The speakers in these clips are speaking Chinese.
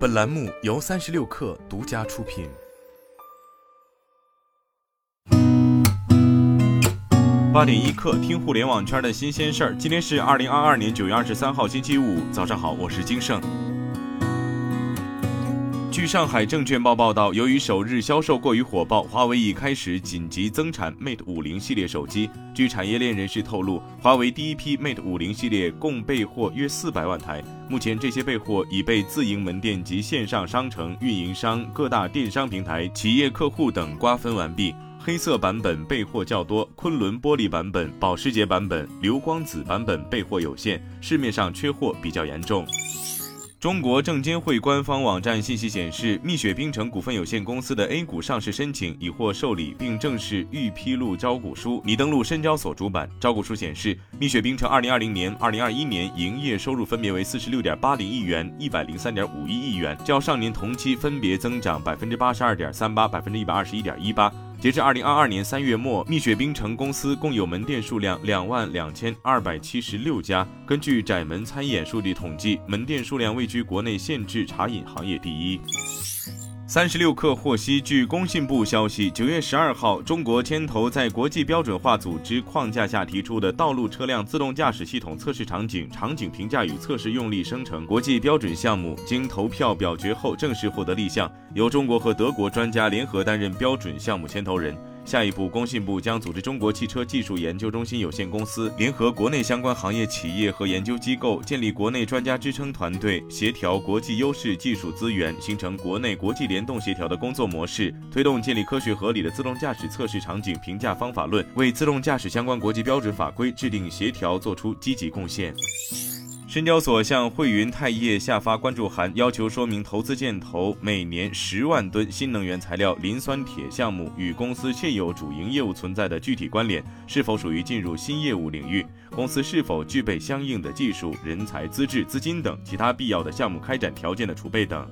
本栏目由三十六氪独家出品。八点一刻，听互联网圈的新鲜事儿。今天是二零二二年九月二十三号，星期五，早上好，我是金盛。据上海证券报报道，由于首日销售过于火爆，华为已开始紧急增产 Mate 五零系列手机。据产业链人士透露，华为第一批 Mate 五零系列共备货约四百万台，目前这些备货已被自营门店及线上商城、运营商、各大电商平台、企业客户等瓜分完毕。黑色版本备货较多，昆仑玻璃版本、保时捷版本、流光紫版本备货有限，市面上缺货比较严重。中国证监会官方网站信息显示，蜜雪冰城股份有限公司的 A 股上市申请已获受理，并正式预披露招股书，拟登陆深交所主板。招股书显示，蜜雪冰城2020年、2021年营业收入分别为46.80亿元、103.51亿元，较上年同期分别增长82.38%、121.18%。截至二零二二年三月末，蜜雪冰城公司共有门店数量两万两千二百七十六家。根据窄门餐饮数据统计，门店数量位居国内限制茶饮行业第一。三十六氪获悉，据工信部消息，九月十二号，中国牵头在国际标准化组织框架下提出的道路车辆自动驾驶系统测试场景场景评价与测试用例生成国际标准项目，经投票表决后正式获得立项，由中国和德国专家联合担任标准项目牵头人。下一步，工信部将组织中国汽车技术研究中心有限公司，联合国内相关行业企业和研究机构，建立国内专家支撑团队，协调国际优势技术资源，形成国内国际联动协调的工作模式，推动建立科学合理的自动驾驶测试场景评价方法论，为自动驾驶相关国际标准法规制定协调做出积极贡献。深交所向汇云钛业下发关注函，要求说明投资建投每年十万吨新能源材料磷酸铁项目与公司现有主营业务存在的具体关联，是否属于进入新业务领域，公司是否具备相应的技术、人才、资质、资金等其他必要的项目开展条件的储备等。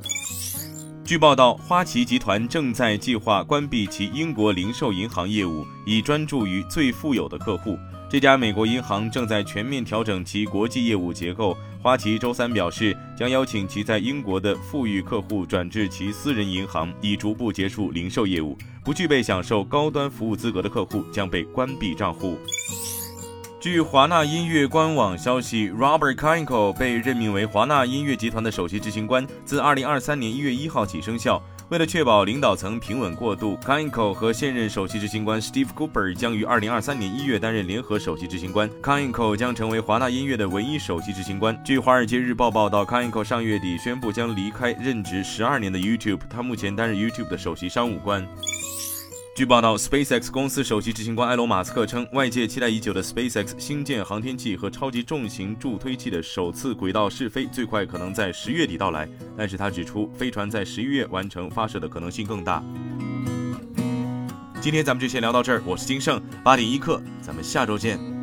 据报道，花旗集团正在计划关闭其英国零售银行业务，以专注于最富有的客户。这家美国银行正在全面调整其国际业务结构。花旗周三表示，将邀请其在英国的富裕客户转至其私人银行，以逐步结束零售业务。不具备享受高端服务资格的客户将被关闭账户。据华纳音乐官网消息，Robert k i n k o 被任命为华纳音乐集团的首席执行官，自2023年1月1号起生效。为了确保领导层平稳过渡 k a n k o 和现任首席执行官 Steve Cooper 将于2023年1月担任联合首席执行官 k a n k o 将成为华纳音乐的唯一首席执行官。据《华尔街日报》报道 k a n k o 上月底宣布将离开任职12年的 YouTube，他目前担任 YouTube 的首席商务官。据报道，SpaceX 公司首席执行官埃隆·马斯克称，外界期待已久的 SpaceX 星舰航天器和超级重型助推器的首次轨道试飞最快可能在十月底到来。但是他指出，飞船在十一月完成发射的可能性更大。今天咱们就先聊到这儿，我是金盛八点一刻，咱们下周见。